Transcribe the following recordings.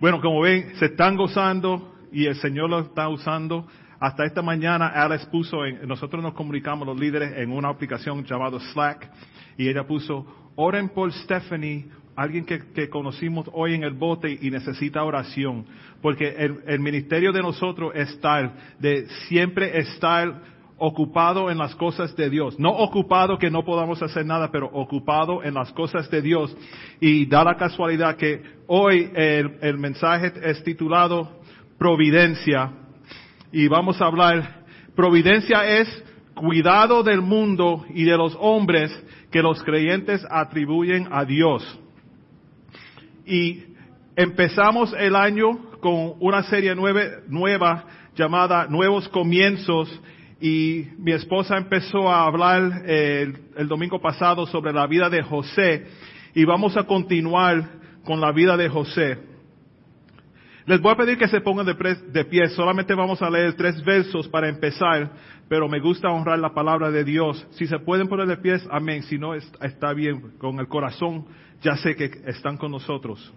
Bueno, como ven, se están gozando y el Señor lo está usando. Hasta esta mañana Alex puso, en, nosotros nos comunicamos los líderes en una aplicación llamada Slack y ella puso, oren por Stephanie, alguien que, conocimos hoy en el bote y necesita oración, porque el, el ministerio de nosotros es tal, de siempre estar ocupado en las cosas de Dios. No ocupado que no podamos hacer nada, pero ocupado en las cosas de Dios. Y da la casualidad que hoy el, mensaje es titulado Providencia. Y vamos a hablar, Providencia es cuidado del mundo y de los hombres que los creyentes atribuyen a Dios. Y empezamos el año con una serie nueva llamada Nuevos Comienzos y mi esposa empezó a hablar eh, el, domingo pasado sobre la vida de José y vamos a continuar con la vida de José. Les voy a pedir que se pongan de, de, pie, solamente vamos a leer tres versos para empezar, pero me gusta honrar la palabra de Dios. Si se pueden poner de pie, amén, si no está bien, con el corazón ya sé que están con nosotros.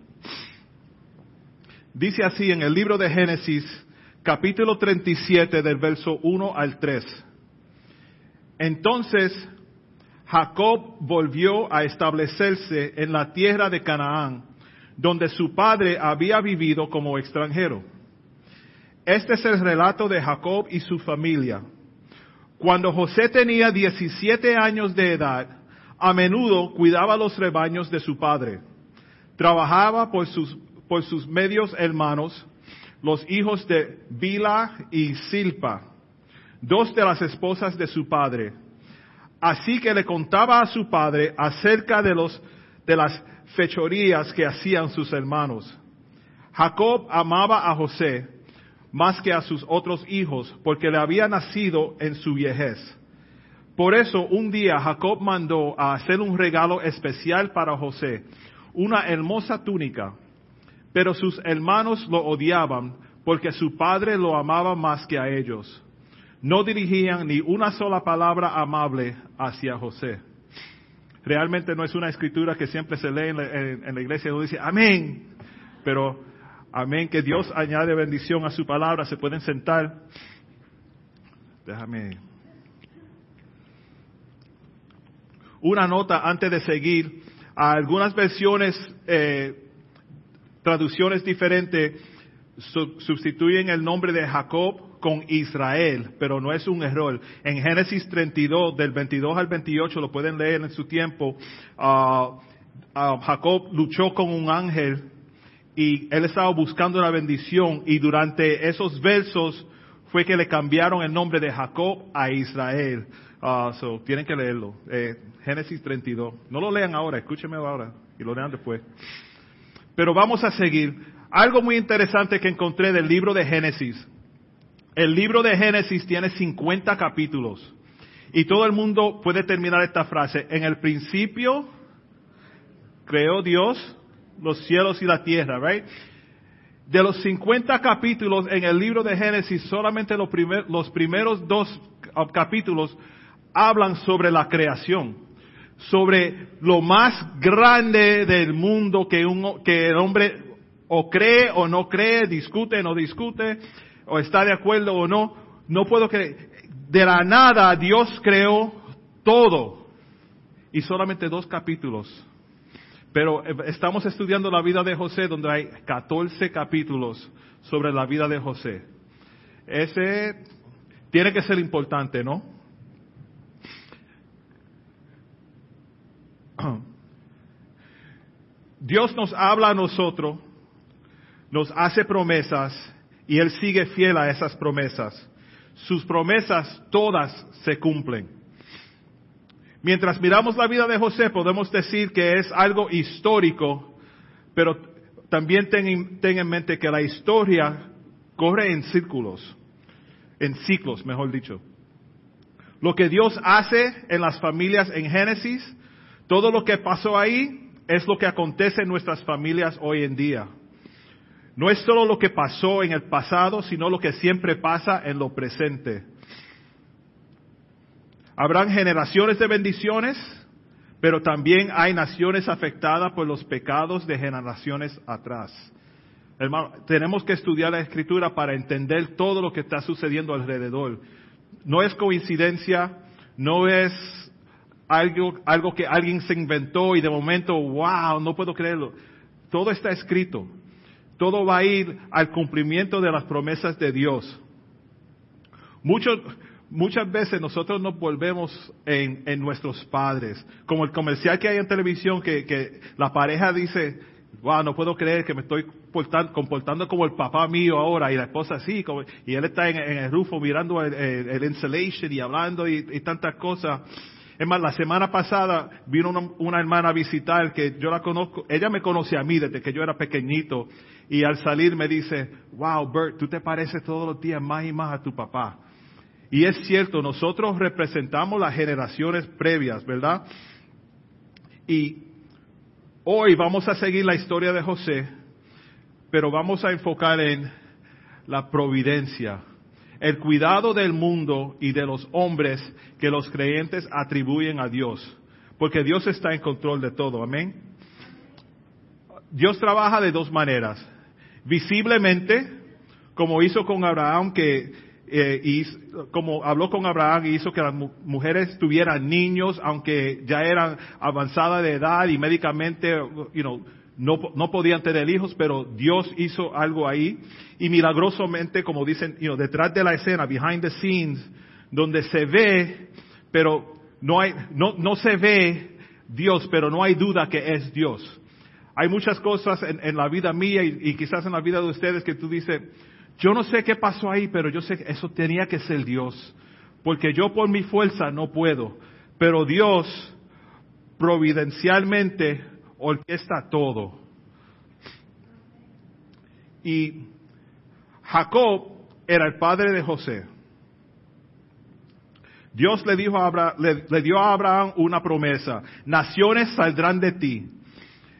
Dice así en el libro de Génesis, capítulo 37 del verso 1 al 3. Entonces Jacob volvió a establecerse en la tierra de Canaán, donde su padre había vivido como extranjero. Este es el relato de Jacob y su familia. Cuando José tenía 17 años de edad, a menudo cuidaba los rebaños de su padre. Trabajaba por sus, por sus medios hermanos, los hijos de Bila y Silpa, dos de las esposas de su padre. Así que le contaba a su padre acerca de los, de las fechorías que hacían sus hermanos. Jacob amaba a José más que a sus otros hijos porque le había nacido en su viejez. Por eso un día Jacob mandó a hacer un regalo especial para José, una hermosa túnica pero sus hermanos lo odiaban porque su padre lo amaba más que a ellos. No dirigían ni una sola palabra amable hacia José. Realmente no es una escritura que siempre se lee en la, iglesia donde dice amén, pero amén, que Dios añade bendición a su palabra. Se pueden sentar. Déjame. Una nota antes de seguir. algunas versiones eh, traducciones diferentes sustituyen el nombre de Jacob con Israel, pero no es un error. En Génesis 32, del 22 al 28, lo pueden leer en su tiempo, ah, ah, Jacob luchó con un ángel y él estaba buscando la bendición y durante esos versos fue que le cambiaron el nombre de Jacob a Israel. Uh, so, tienen que leerlo. Eh, Génesis 32. No lo lean ahora, escúchenme ahora y lo lean después. Pero vamos a seguir. Algo muy interesante que encontré del libro de Génesis. El libro de Génesis tiene 50 capítulos. Y todo el mundo puede terminar esta frase. En el principio creó Dios los cielos y la tierra, right? De los 50 capítulos en el libro de Génesis, solamente los, primeros dos capítulos hablan sobre la creación sobre lo más grande del mundo que, un, que el hombre o cree o no cree, discute o no discute, o está de acuerdo o no. No puedo creer. De la nada Dios creó todo. Y solamente dos capítulos. Pero eh, estamos estudiando la vida de José donde hay 14 capítulos sobre la vida de José. Ese tiene que ser importante, ¿no? Dios nos habla a nosotros, nos hace promesas y Él sigue fiel a esas promesas. Sus promesas todas se cumplen. Mientras miramos la vida de José podemos decir que es algo histórico, pero también ten, ten en mente que la historia corre en círculos, en ciclos, mejor dicho. Lo que Dios hace en las familias en Génesis, todo lo que pasó ahí es lo que acontece en nuestras familias hoy en día. No es solo lo que pasó en el pasado, sino lo que siempre pasa en lo presente. Habrán generaciones de bendiciones, pero también hay naciones afectadas por los pecados de generaciones atrás. Hermano, tenemos que estudiar la escritura para entender todo lo que está sucediendo alrededor. No es coincidencia, no es algo, algo que alguien se inventó y de momento, wow, no puedo creerlo. Todo está escrito. Todo va a ir al cumplimiento de las promesas de Dios. Muchos, muchas veces nosotros nos volvemos en, en, nuestros padres, como el comercial que hay en televisión que, que la pareja dice, wow, no puedo creer que me estoy comportando como el papá mío ahora y la esposa así, y él está en, en, el rufo mirando el, el, el insulation y hablando y, y, tantas cosas. Es más, la semana pasada vino una, hermana a visitar que yo la conozco, ella me conoce a mí desde que yo era pequeñito y al salir me dice, wow, Bert, tú te pareces todos los días más y más a tu papá. Y es cierto, nosotros representamos las generaciones previas, ¿verdad? Y hoy vamos a seguir la historia de José, pero vamos a enfocar en la providencia, el cuidado del mundo y de los hombres que los creyentes atribuyen a Dios, porque Dios está en control de todo, amén. Dios trabaja de dos maneras, visiblemente, como hizo con Abraham, que eh, como habló con Abraham y hizo que las mujeres tuvieran niños, aunque ya eran avanzadas de edad y médicamente, you know, no, no podían tener hijos, pero Dios hizo algo ahí. Y milagrosamente, como dicen, you know, detrás de la escena, behind the scenes, donde se ve, pero no hay, no, no se ve Dios, pero no hay duda que es Dios. Hay muchas cosas en, la vida mía y, y quizás en la vida de ustedes que tú dices, yo no sé qué pasó ahí, pero yo sé que eso tenía que ser Dios. Porque yo por mi fuerza no puedo. Pero Dios providencialmente orquesta todo. Y Jacob era el padre de José. Dios le, dijo a Abraham, le, dio a Abraham una promesa. Naciones saldrán de ti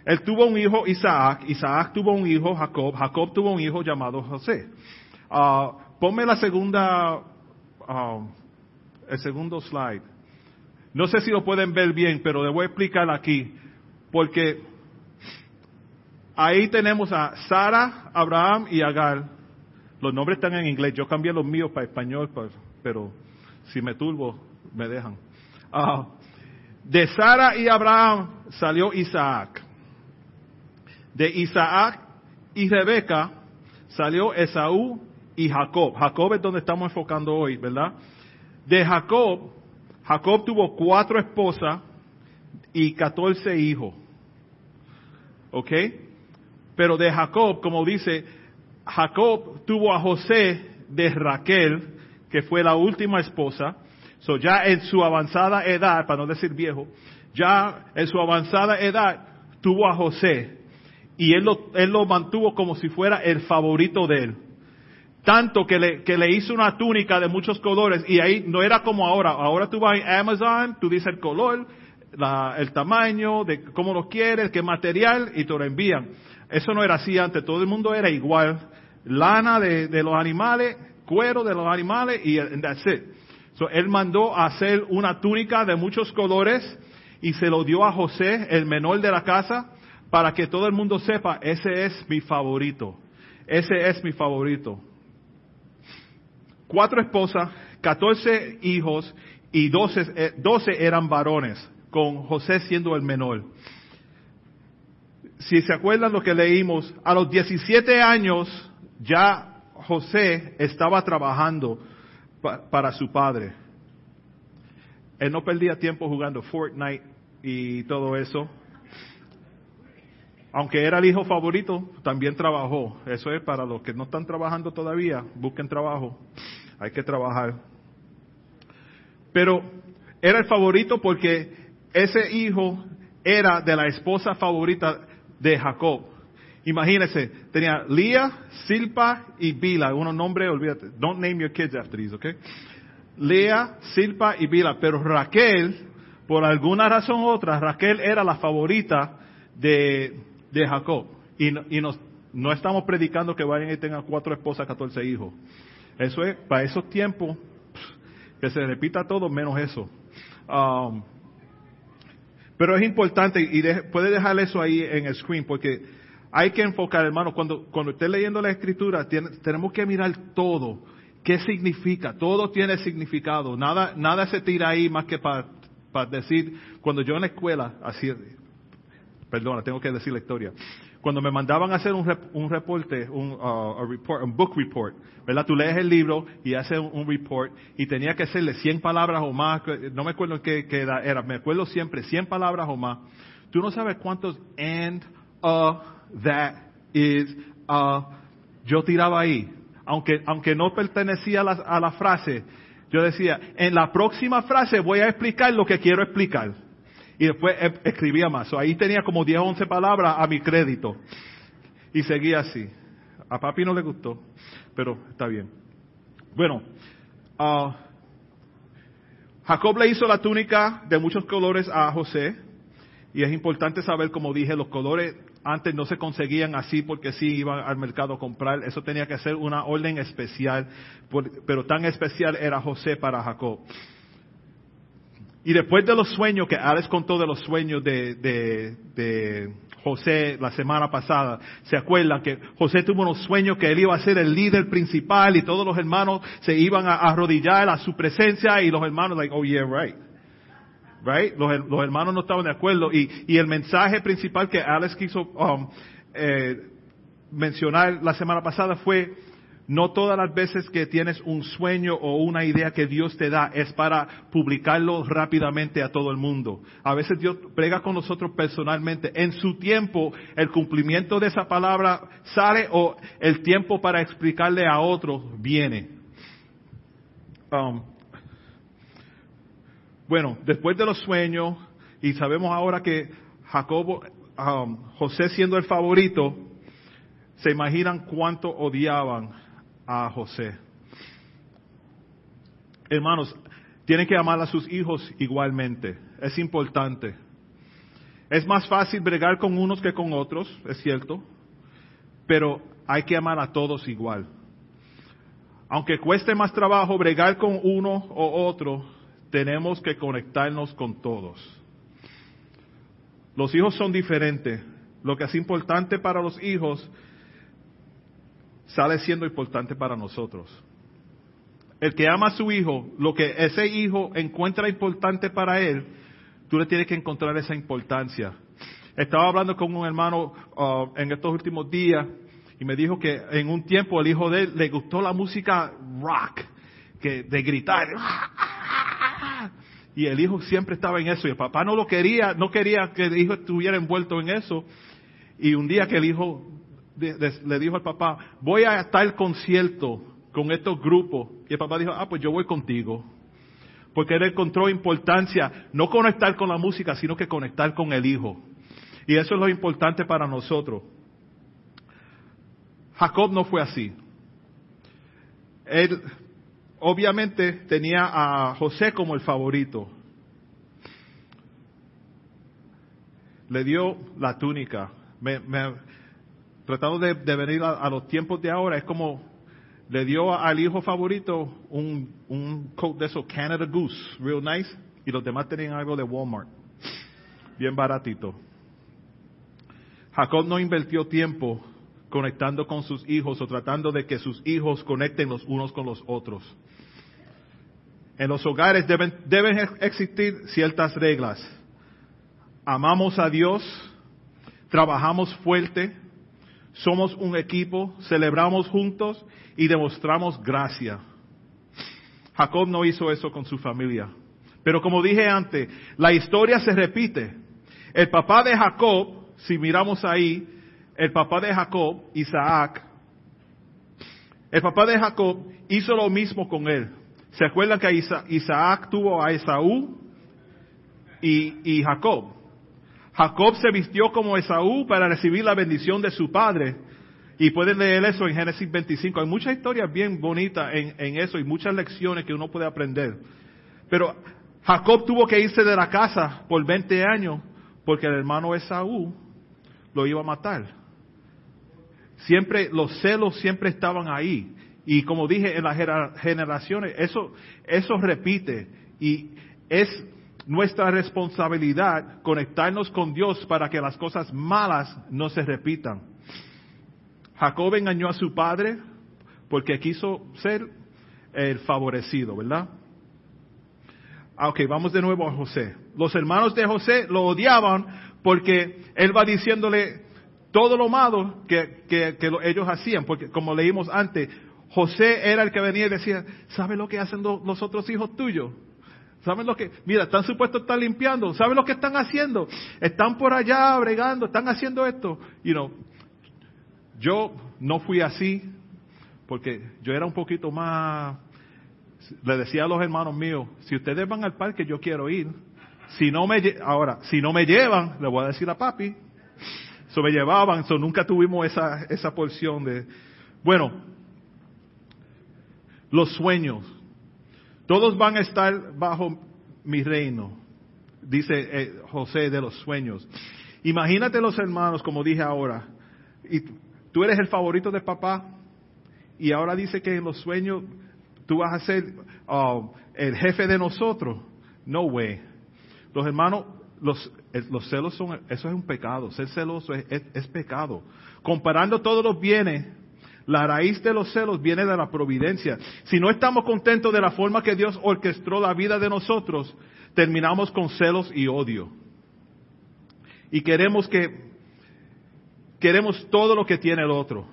él tuvo un hijo, Isaac. Isaac tuvo un hijo, Jacob. Jacob tuvo un hijo llamado José. Uh, ponme la segunda, uh, el segundo slide. No sé si lo pueden ver bien, pero le voy a explicar aquí. Porque ahí tenemos a Sara, Abraham y Agar. Los nombres están en inglés. Yo cambié los míos para español, pero si me turbo, me dejan. Uh, de Sara y Abraham salió Isaac de Isaac y Rebeca salió Esaú y Jacob. Jacob es donde estamos enfocando hoy, ¿verdad? De Jacob, Jacob tuvo cuatro esposas y catorce hijos. ¿Ok? Pero de Jacob, como dice, Jacob tuvo a José de Raquel, que fue la última esposa. So ya en su avanzada edad, para no decir viejo, ya en su avanzada edad tuvo a José y él lo, él lo mantuvo como si fuera el favorito de él. Tanto que le, que le hizo una túnica de muchos colores y ahí no era como ahora. Ahora tú vas a Amazon, tú dices el color, la, el tamaño, de cómo lo quieres, qué material y te lo envían. Eso no era así antes, todo el mundo era igual. Lana de, de los animales, cuero de los animales y that's it. So, él mandó a hacer una túnica de muchos colores y se lo dio a José, el menor de la casa, para que todo el mundo sepa, ese es mi favorito. Ese es mi favorito. Cuatro esposas, catorce hijos y doce, eh, doce eran varones, con José siendo el menor. Si se acuerdan lo que leímos, a los 17 años ya José estaba trabajando pa, para su padre. Él no perdía tiempo jugando Fortnite y todo eso aunque era el hijo favorito, también trabajó. Eso es para los que no están trabajando todavía, busquen trabajo. Hay que trabajar. Pero era el favorito porque ese hijo era de la esposa favorita de Jacob. Imagínense, tenía Lía, Silpa y Bila, unos nombres, olvídate. Don't name your kids after these, okay? Lea, Silpa y Bila. Pero Raquel, por alguna razón u otra, Raquel era la favorita de, de Jacob. Y, y nos, no estamos predicando que vayan y tengan cuatro esposas, catorce hijos. Eso es, para esos tiempos, que se repita todo menos eso. Um, pero es importante, y de, puede dejar eso ahí en el screen, porque hay que enfocar, hermano, cuando, cuando esté leyendo la escritura, tenemos que mirar todo. ¿Qué significa? Todo tiene significado. Nada, nada se tira ahí más que para decir, cuando yo en la escuela, así, perdona, tengo que decir la historia. Cuando me mandaban a hacer un, un reporte, un, uh, report, un book report, ¿verdad? Tú lees el libro y haces un, report y tenía que hacerle 100 palabras o más, no me acuerdo qué, qué era, me acuerdo siempre 100 palabras o más. Tú no sabes cuántos and, uh, that is, uh, yo tiraba ahí. Aunque, aunque no pertenecía a la, a la frase, yo decía, en la próxima frase voy a explicar lo que quiero explicar y después e, escribía más. ahí tenía como 10 o 11 palabras a mi crédito. Y seguía así. A papi no le gustó, pero está bien. Bueno, uh, Jacob le hizo la túnica de muchos colores a José. Y es importante saber, como dije, los colores antes no se conseguían así porque sí iban al mercado a comprar. Eso tenía que ser una orden especial, pero tan especial era José para Jacob. Y después de los sueños, que Alex contó de los sueños de, de, José la semana pasada, se acuerdan que José tuvo unos sueños que él iba a ser el líder principal y todos los hermanos se iban a arrodillar a su presencia y los hermanos, like, oh yeah, right. Right? Los, los hermanos no estaban de acuerdo y, y el mensaje principal que Alex quiso um, eh, mencionar la semana pasada fue, no todas las veces que tienes un sueño o una idea que Dios te da es para publicarlo rápidamente a todo el mundo. A veces Dios prega con nosotros personalmente. En su tiempo, el cumplimiento de esa palabra sale o el tiempo para explicarle a otros viene. Um, bueno, después de los sueños, y sabemos ahora que Jacobo, um, José siendo el favorito, se imaginan cuánto odiaban a José. Hermanos, tienen que amar a sus hijos igualmente. Es importante. Es más fácil bregar con unos que con otros, es cierto, pero hay que amar a todos igual. Aunque cueste más trabajo bregar con uno o otro, tenemos que conectarnos con todos. Los hijos son diferentes. Lo que es importante para los hijos sale siendo importante para nosotros. El que ama a su hijo, lo que ese hijo encuentra importante para él, tú le tienes que encontrar esa importancia. Estaba hablando con un hermano uh, en estos últimos días y me dijo que en un tiempo el hijo de él le gustó la música rock, que de gritar. Y el hijo siempre estaba en eso y el papá no lo quería, no quería que el hijo estuviera envuelto en eso. Y un día que el hijo le dijo al papá, voy a estar concierto con estos grupos. Y el papá dijo, ah, pues yo voy contigo. Porque él encontró importancia, no conectar con la música, sino que conectar con el hijo. Y eso es lo importante para nosotros. Jacob no fue así. Él obviamente tenía a José como el favorito. Le dio la túnica. Me, me, tratando de, venir a, los tiempos de ahora, es como le dio al hijo favorito un, un coat de esos Canada Goose, real nice, y los demás tenían algo de Walmart, bien baratito. Jacob no invirtió tiempo conectando con sus hijos o tratando de que sus hijos conecten los unos con los otros. En los hogares deben, deben existir ciertas reglas. Amamos a Dios, trabajamos fuerte, somos un equipo, celebramos juntos y demostramos gracia. Jacob no hizo eso con su familia. Pero como dije antes, la historia se repite. El papá de Jacob, si miramos ahí, el papá de Jacob, Isaac, el papá de Jacob hizo lo mismo con él. ¿Se acuerdan que Isaac tuvo a Esaú y, y Jacob? Jacob se vistió como Esaú para recibir la bendición de su padre. Y pueden leer eso en Génesis 25. Hay muchas historias bien bonitas en, eso y muchas lecciones que uno puede aprender. Pero Jacob tuvo que irse de la casa por 20 años porque el hermano Esaú lo iba a matar. Siempre, los celos siempre estaban ahí. Y como dije en las generaciones, eso, eso repite. Y es nuestra responsabilidad conectarnos con Dios para que las cosas malas no se repitan. Jacob engañó a su padre porque quiso ser el favorecido, ¿verdad? Ah, ok, vamos de nuevo a José. Los hermanos de José lo odiaban porque él va diciéndole todo lo malo que, que, ellos hacían, porque como leímos antes, José era el que venía y decía, ¿sabes lo que hacen los otros hijos tuyos? ¿Saben lo que? Mira, están supuestos a estar limpiando. ¿Saben lo que están haciendo? Están por allá bregando, están haciendo esto. You know, yo no fui así porque yo era un poquito más. Le decía a los hermanos míos, si ustedes van al parque, yo quiero ir. Si no me, ahora, si no me llevan, le voy a decir a papi. So me llevaban, so nunca tuvimos esa, esa porción de, bueno, los sueños. Todos van a estar bajo mi reino, dice eh, José de los sueños. Imagínate los hermanos, como dije ahora, y tú eres el favorito de papá, y ahora dice que en los sueños tú vas a ser uh, el jefe de nosotros. No way. Los hermanos, los, los celos son, eso es un pecado. Ser celoso es pecado. Comparando todos los bienes la raíz de los celos viene de la providencia. Si no estamos contentos de la forma que Dios orquestó la vida de nosotros, terminamos con celos y odio. Y queremos que, queremos todo lo que tiene el otro.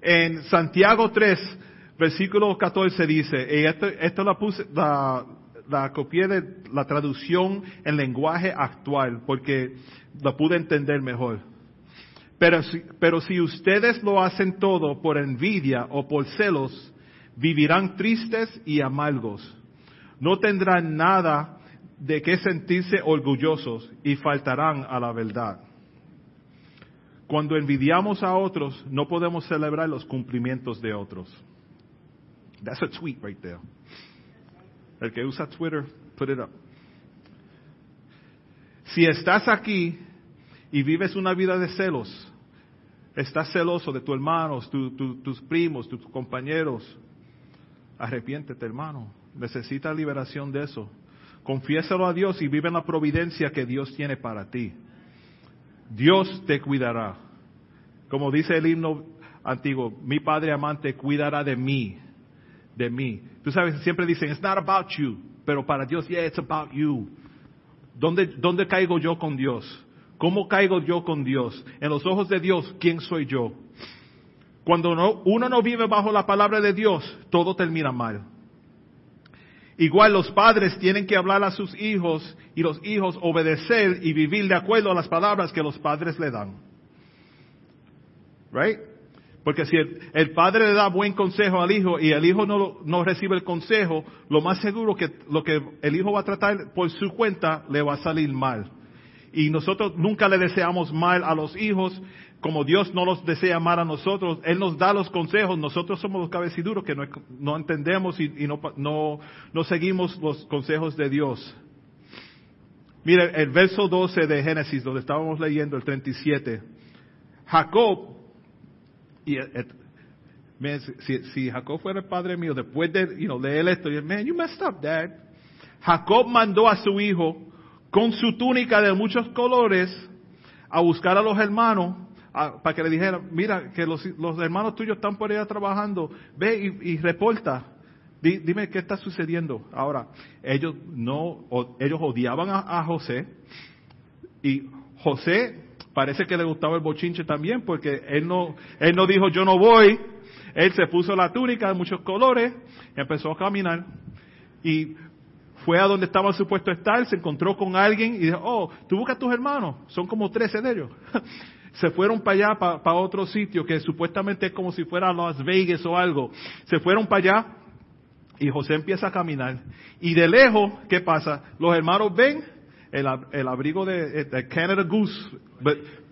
En Santiago 3, versículo 14 dice, y esto, la puse, la, la copié de la traducción en lenguaje actual, porque la pude entender mejor. Pero si, pero si ustedes lo hacen todo por envidia o por celos, vivirán tristes y amargos. No tendrán nada de qué sentirse orgullosos y faltarán a la verdad. Cuando envidiamos a otros, no podemos celebrar los cumplimientos de otros. That's a tweet right there. El que usa Twitter, put it up. Si estás aquí y vives una vida de celos, estás celoso de tus hermanos, tus primos, tus compañeros, arrepiéntete hermano, necesitas liberación de eso. Confiésalo a Dios y vive en la providencia que Dios tiene para ti. Dios te cuidará. Como dice el himno antiguo, mi Padre amante cuidará de mí, de mí. Tú sabes, siempre dicen, it's not about you, pero para Dios, yeah, it's about you. ¿Dónde, dónde caigo yo con Dios? ¿Cómo caigo yo con Dios? En los ojos de Dios, ¿quién soy yo? Cuando uno no vive bajo la palabra de Dios, todo termina mal. Igual los padres tienen que hablar a sus hijos y los hijos obedecer y vivir de acuerdo a las palabras que los padres le dan. Right? Porque si el, padre le da buen consejo al hijo y el hijo no, no, recibe el consejo, lo más seguro que lo que el hijo va a tratar por su cuenta le va a salir mal. Y nosotros nunca le deseamos mal a los hijos, como Dios no los desea mal a nosotros. Él nos da los consejos, nosotros somos los cabeciduros que no, entendemos y, no, no, no seguimos los consejos de Dios. Mire, el verso 12 de Génesis, donde estábamos leyendo, el 37. Jacob, y si, si, Jacob fuera el padre mío, después de you know, leer esto, man, you messed up, dad. Jacob mandó a su hijo con su túnica de muchos colores a buscar a los hermanos para que le dijeran, mira, que los, hermanos tuyos están por allá trabajando, ve y, reporta. dime qué está sucediendo. Ahora, ellos no, ellos odiaban a, José y José parece que le gustaba el bochinche también porque él no, él no dijo yo no voy, él se puso la túnica de muchos colores, empezó a caminar y fue a donde estaba supuesto estar, se encontró con alguien y dijo, oh, tú buscas a tus hermanos, son como 13 de ellos. se fueron para allá, para, otro sitio que supuestamente es como si fuera Las Vegas o algo. Se fueron para allá y José empieza a caminar. Y de lejos, ¿qué pasa? Los hermanos ven el, abrigo de, Canada Goose,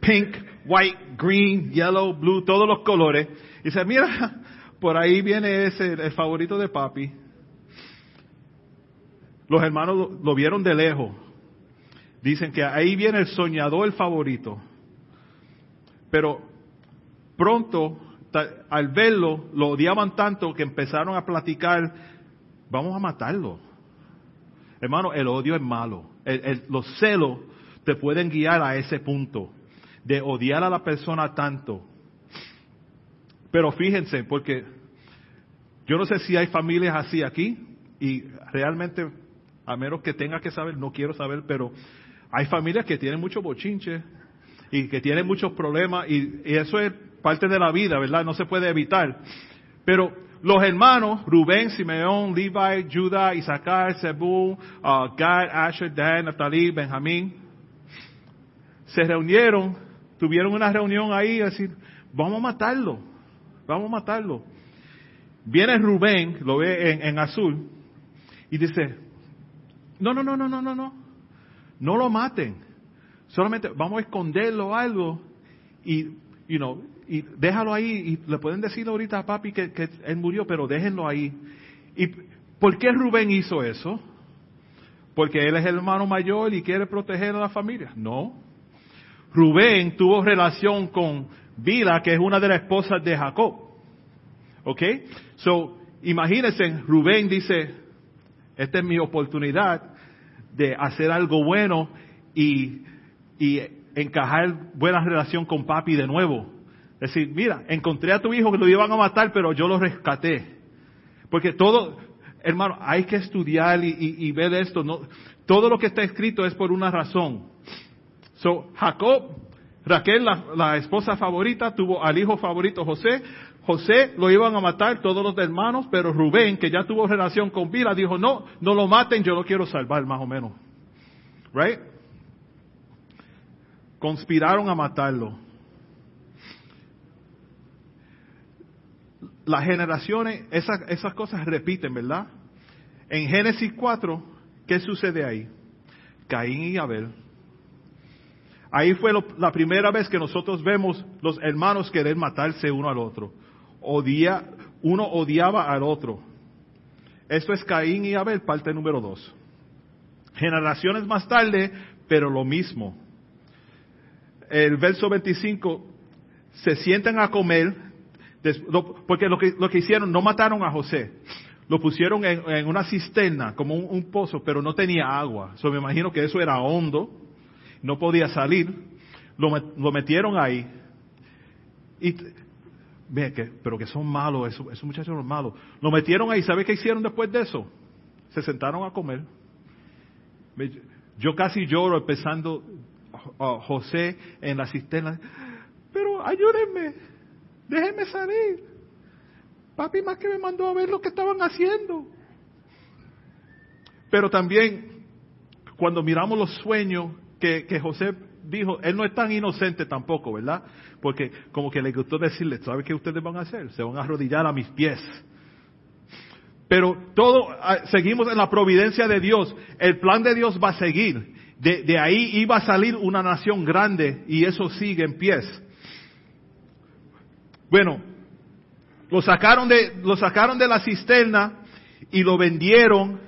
pink, white, green, yellow, blue, todos los colores. Y dice, mira, por ahí viene ese, el favorito de papi. Los hermanos lo, vieron de lejos. Dicen que ahí viene el soñador favorito. Pero pronto, al verlo, lo odiaban tanto que empezaron a platicar, vamos a matarlo. Hermano, el odio es malo. los celos te pueden guiar a ese punto de odiar a la persona tanto. Pero fíjense, porque yo no sé si hay familias así aquí y realmente, a menos que tenga que saber, no quiero saber, pero hay familias que tienen mucho bochinche y que tienen muchos problemas y, eso es parte de la vida, ¿verdad? No se puede evitar. Pero los hermanos, Rubén, Simeón, Levi, Judá, Isaacar, Zebú, uh, Gad, Asher, Dan, Natalí, Benjamín, se reunieron, tuvieron una reunión ahí decir, vamos a matarlo, vamos a matarlo. Viene Rubén, lo ve en, en azul, y dice, no, no, no, no, no, no, no, no lo maten. Solamente vamos a esconderlo algo y, you know, y déjalo ahí y le pueden decir ahorita a papi que, que él murió, pero déjenlo ahí. ¿Y por qué Rubén hizo eso? Porque él es el hermano mayor y quiere proteger a la familia. No. Rubén tuvo relación con Bila, que es una de las esposas de Jacob. ¿Ok? So, imagínense, Rubén dice, esta es mi oportunidad de hacer algo bueno y, y encajar buena relación con papi de nuevo. Es decir, mira, encontré a tu hijo que lo iban a matar, pero yo lo rescaté. Porque todo, hermano, hay que estudiar y, ver esto. No, todo lo que está escrito es por una razón. So, Jacob, Raquel, la, la, esposa favorita, tuvo al hijo favorito José. José lo iban a matar todos los hermanos, pero Rubén, que ya tuvo relación con Bila, dijo, no, no lo maten, yo lo quiero salvar, más o menos. Right? Conspiraron a matarlo. Las generaciones, esas, esas cosas repiten, ¿verdad? En Génesis 4, ¿qué sucede ahí? Caín y Abel. Ahí fue la primera vez que nosotros vemos los hermanos querer matarse uno al otro odia, uno odiaba al otro. Esto es Caín y Abel, parte número dos. Generaciones más tarde, pero lo mismo. El verso 25, se sientan a comer, porque lo que, lo que hicieron, no mataron a José, lo pusieron en, una cisterna, como un, pozo, pero no tenía agua. So, me imagino que eso era hondo, no podía salir, lo, lo metieron ahí. Y que, pero que son malos, esos, esos muchachos son malos. Lo metieron ahí, ¿sabe qué hicieron después de eso? Se sentaron a comer. Yo casi lloro empezando a José en la cisterna. Pero ayúdenme, déjenme salir. Papi más que me mandó a ver lo que estaban haciendo. Pero también, cuando miramos los sueños que, que José dijo, él no es tan inocente tampoco, ¿verdad? Porque como que le gustó decirle, ¿sabe qué ustedes van a hacer? Se van a arrodillar a mis pies. Pero todo, ah, seguimos en la providencia de Dios. El plan de Dios va a seguir. De, ahí iba a salir una nación grande y eso sigue en pies. Bueno, lo sacaron de, lo sacaron de la cisterna y lo vendieron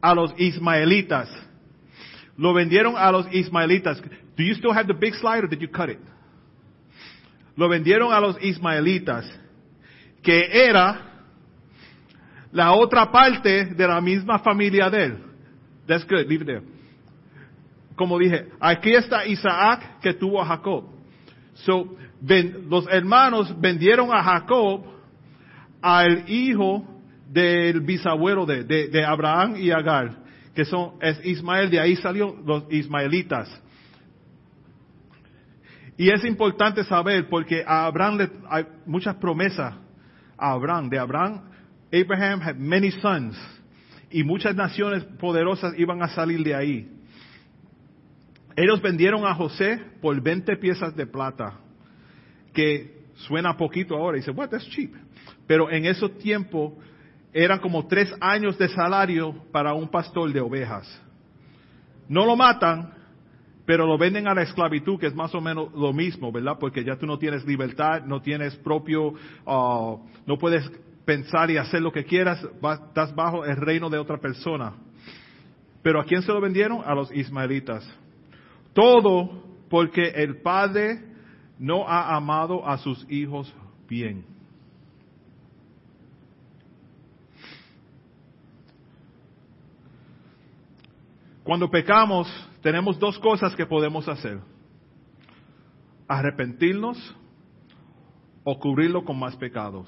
a los ismaelitas. Lo vendieron a los ismaelitas. Do you still have the big slide or did you cut it? Lo vendieron a los ismaelitas, que era la otra parte de la misma familia de él. That's good, leave it there. Como dije, aquí está Isaac que tuvo a Jacob. So, los hermanos vendieron a Jacob al hijo del bisabuelo de, de, de Abraham y Agar, que son, es Ismael, de ahí salió los ismaelitas. Y es importante saber porque a Abraham le, hay muchas promesas a Abraham. De Abraham, Abraham had many sons. Y muchas naciones poderosas iban a salir de ahí. Ellos vendieron a José por 20 piezas de plata. Que suena poquito ahora. Y dice, what, that's cheap. Pero en esos tiempos eran como tres años de salario para un pastor de ovejas. No lo matan, pero lo venden a la esclavitud, que es más o menos lo mismo, ¿verdad? Porque ya tú no tienes libertad, no tienes propio, uh, no puedes pensar y hacer lo que quieras, estás bajo el reino de otra persona. Pero ¿a quién se lo vendieron? A los ismaelitas. Todo porque el padre no ha amado a sus hijos bien. Cuando pecamos, tenemos dos cosas que podemos hacer. Arrepentirnos o cubrirlo con más pecados.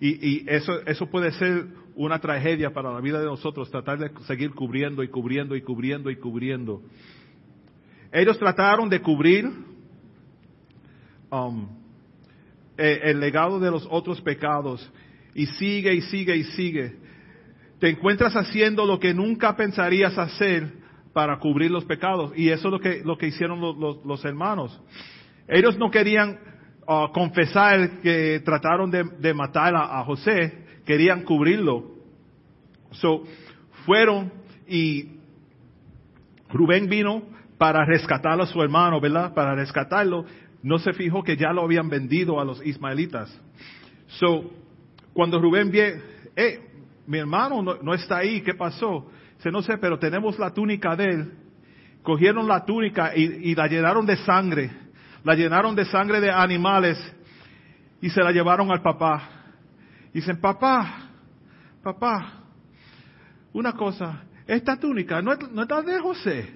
Y, eso, eso puede ser una tragedia para la vida de nosotros, tratar de seguir cubriendo y cubriendo y cubriendo y cubriendo. Ellos trataron de cubrir um, el, el legado de los otros pecados y sigue y sigue y sigue. Te encuentras haciendo lo que nunca pensarías hacer para cubrir los pecados. Y eso es lo que, lo que hicieron los, los, hermanos. Ellos no querían uh, confesar que trataron de, matar a, a, José, querían cubrirlo. So, fueron y Rubén vino para rescatar a su hermano, ¿verdad? Para rescatarlo. No se fijó que ya lo habían vendido a los ismaelitas. So, cuando Rubén vio, eh, mi hermano no, no, está ahí, ¿qué pasó? No sé, pero tenemos la túnica de él. Cogieron la túnica y, la llenaron de sangre la llenaron de sangre de animales y se la llevaron al papá. Dicen, papá, papá, una cosa, esta túnica no es, no es la de José.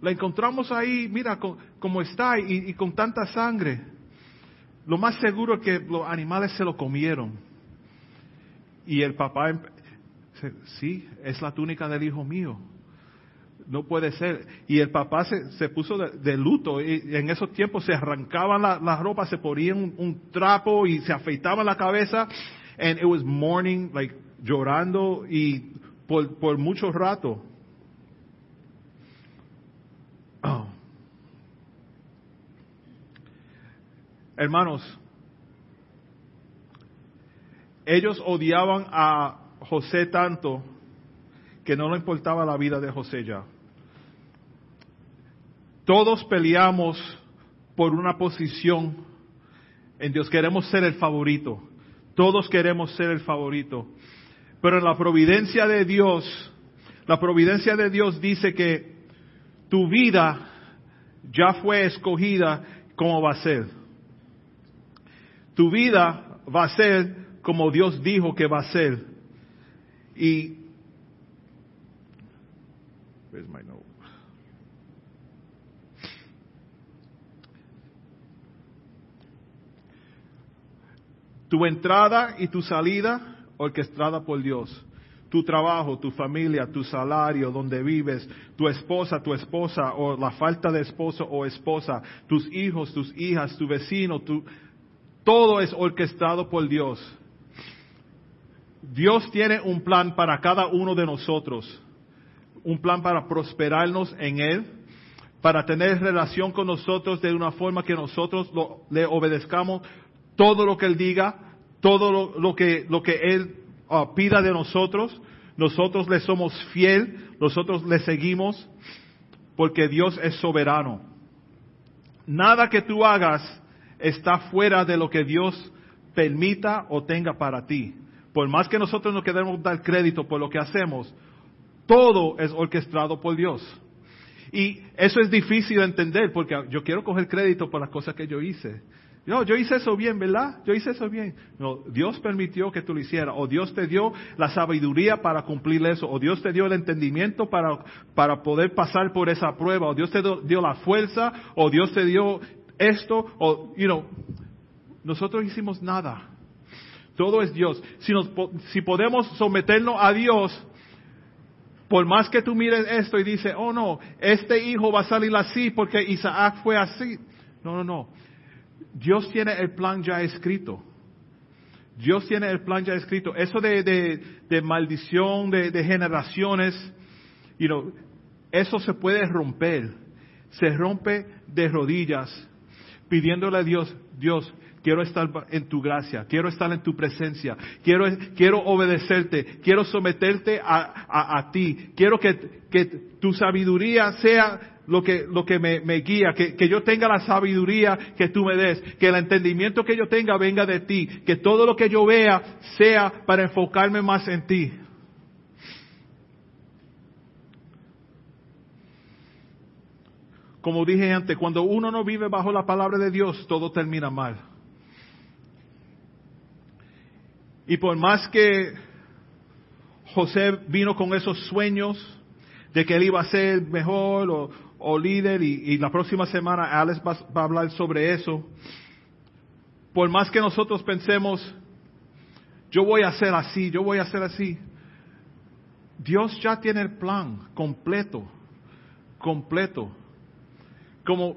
La encontramos ahí, mira cómo está y, y, con tanta sangre. Lo más seguro es que los animales se lo comieron. Y el papá, sí, es la túnica del hijo mío no puede ser. Y el papá se, se puso de, luto y en esos tiempos se arrancaban la, la ropa, se ponían un, un, trapo y se afeitaban la cabeza. And it was mourning, like llorando y por, por mucho rato. Oh. Hermanos, ellos odiaban a José tanto que no le importaba la vida de José ya. Todos peleamos por una posición en Dios. Queremos ser el favorito. Todos queremos ser el favorito. Pero en la providencia de Dios, la providencia de Dios dice que tu vida ya fue escogida como va a ser. Tu vida va a ser como Dios dijo que va a ser. Y Where's my note? Tu entrada y tu salida orquestada por Dios. Tu trabajo, tu familia, tu salario, donde vives, tu esposa, tu esposa, o la falta de esposo o esposa, tus hijos, tus hijas, tu vecino, tu, todo es orquestado por Dios. Dios tiene un plan para cada uno de nosotros. Un plan para prosperarnos en Él, para tener relación con nosotros de una forma que nosotros le obedezcamos todo lo que Él diga, todo lo, que, lo que Él uh, pida de nosotros, nosotros le somos fiel, nosotros le seguimos, porque Dios es soberano. Nada que tú hagas está fuera de lo que Dios permita o tenga para ti. Por más que nosotros no queremos dar crédito por lo que hacemos, todo es orquestado por Dios. Y eso es difícil de entender porque yo quiero coger crédito por las cosas que yo hice. No, yo hice eso bien, ¿verdad? Yo hice eso bien. No, Dios permitió que tú lo hicieras, o Dios te dio la sabiduría para cumplir eso, o Dios te dio el entendimiento para, para poder pasar por esa prueba, o Dios te dio la fuerza, o Dios te dio esto, o, you know, nosotros hicimos nada. Todo es Dios. Si, nos, si podemos someternos a Dios, por más que tú mires esto y dices, oh no, este hijo va a salir así porque Isaac fue así. No, no, no. Dios tiene el plan ya escrito. Dios tiene el plan ya escrito. Eso de, de, de maldición, de, de, generaciones, you know, eso se puede romper. Se rompe de rodillas, pidiéndole a Dios, Dios, quiero estar en tu gracia, quiero estar en tu presencia, quiero, quiero obedecerte, quiero someterte a, a, ti, quiero que, que tu sabiduría sea lo que, lo que me, me guía, que, que, yo tenga la sabiduría que tú me des, que el entendimiento que yo tenga venga de ti, que todo lo que yo vea sea para enfocarme más en ti. Como dije antes, cuando uno no vive bajo la palabra de Dios, todo termina mal. Y por más que José vino con esos sueños de que él iba a ser mejor o, líder y, y, la próxima semana Alex va, va a hablar sobre eso. Por más que nosotros pensemos, yo voy a hacer así, yo voy a hacer así, Dios ya tiene el plan completo, completo. Como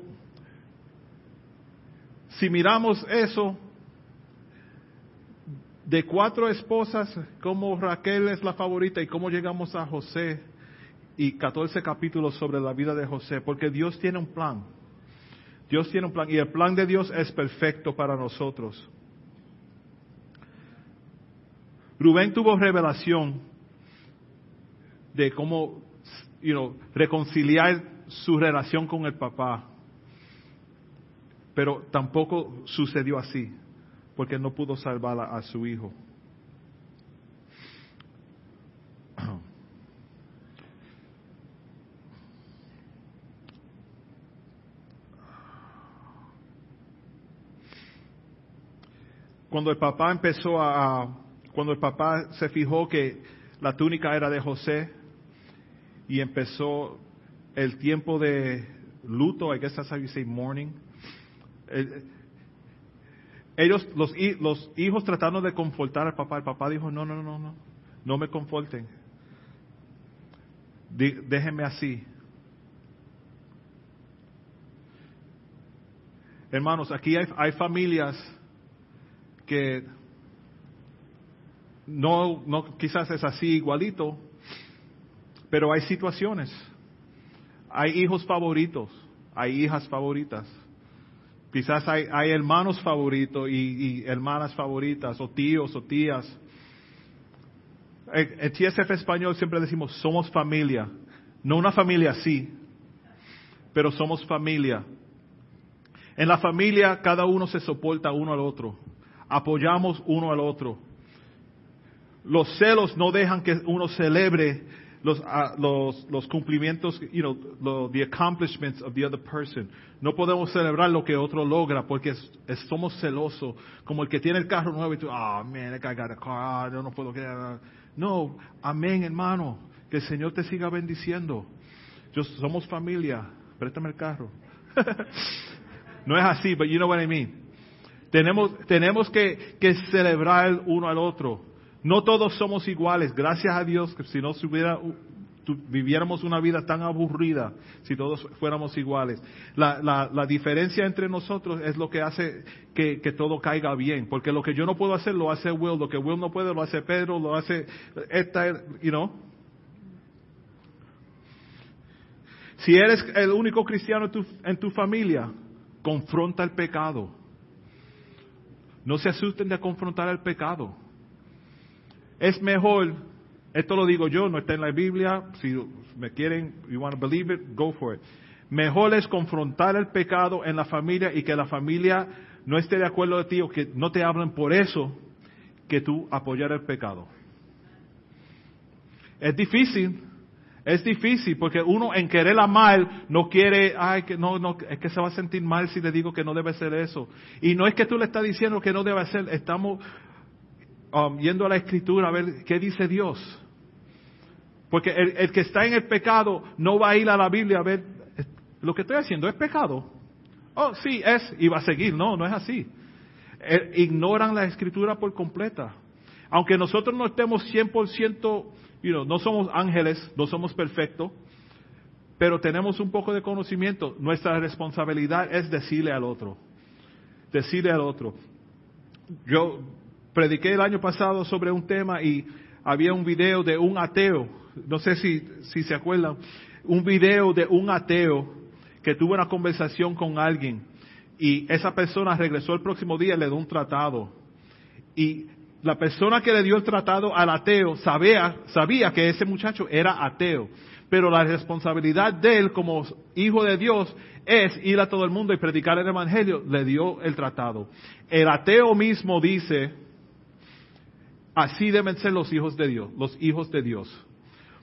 si miramos eso, de cuatro esposas, como Raquel es la favorita y cómo llegamos a José y 14 capítulos sobre la vida de José, porque Dios tiene un plan. Dios tiene un plan y el plan de Dios es perfecto para nosotros. Rubén tuvo revelación de cómo you know, reconciliar su relación con el papá. Pero tampoco sucedió así, porque no pudo salvar a, su hijo. Cuando el papá empezó a, cuando el papá se fijó que la túnica era de José, y empezó el tiempo de luto, I guess that's how you say mourning. Ellos, los, los hijos tratando de confortar al papá, el papá dijo, no, no, no, no, no me conforten. Déjenme así. Hermanos, aquí hay, hay familias que no, no, quizás es así igualito, pero hay situaciones. Hay hijos favoritos, hay hijas favoritas. Quizás hay, hermanos favoritos y, y, hermanas favoritas, o tíos o tías. En, en TSF español siempre decimos, somos familia. No una familia así, pero somos familia. En la familia cada uno se soporta uno al otro. Apoyamos uno al otro. Los celos no dejan que uno celebre los, uh, los, los cumplimientos, you know, lo, the accomplishments of the other person. No podemos celebrar lo que otro logra porque es, somos celosos. Como el que tiene el carro nuevo y tú, ah, oh, man, guy got a car, ah, yo no puedo quedar. No, amén, hermano. Que el Señor te siga bendiciendo. Yo, somos familia. Préstame el carro. no es así, but you know what I mean. Tenemos, tenemos que, que celebrar uno al otro. No todos somos iguales, gracias a Dios, que si no si hubiera, viviéramos una vida tan aburrida si todos fuéramos iguales. La, la, la diferencia entre nosotros es lo que hace que, que, todo caiga bien, porque lo que yo no puedo hacer lo hace Will, lo que Will no puede lo hace Pedro, lo hace esta, you know. Si eres el único cristiano en tu, en tu familia, confronta el pecado. No se asusten de confrontar el pecado. Es mejor, esto lo digo yo, no está en la Biblia, si me quieren, you want to believe it, go for it. Mejor es confrontar el pecado en la familia y que la familia no esté de acuerdo de ti o que no te hablen por eso, que tú apoyar el pecado. Es difícil, es difícil porque uno en quererla mal no quiere, ay, que no, no, es que se va a sentir mal si le digo que no debe ser eso. Y no es que tú le estás diciendo que no debe ser, estamos um, yendo a la escritura a ver qué dice Dios. Porque el, que está en el pecado no va a ir a la Biblia a ver, lo que estoy haciendo es pecado. Oh, sí, es, y va a seguir. No, no es así. Eh, ignoran la escritura por completa. Aunque nosotros no estemos 100%, you know, no somos ángeles, no somos perfectos, pero tenemos un poco de conocimiento. Nuestra responsabilidad es decirle al otro. Decirle al otro. Yo prediqué el año pasado sobre un tema y había un video de un ateo, no sé si, si se acuerdan, un video de un ateo que tuvo una conversación con alguien y esa persona regresó el próximo día y le dio un tratado. Y la persona que le dio el tratado al ateo sabía, sabía que ese muchacho era ateo. Pero la responsabilidad de él como hijo de Dios es ir a todo el mundo y predicar el Evangelio. Le dio el tratado. El ateo mismo dice, Así deben ser los hijos de Dios, los hijos de Dios.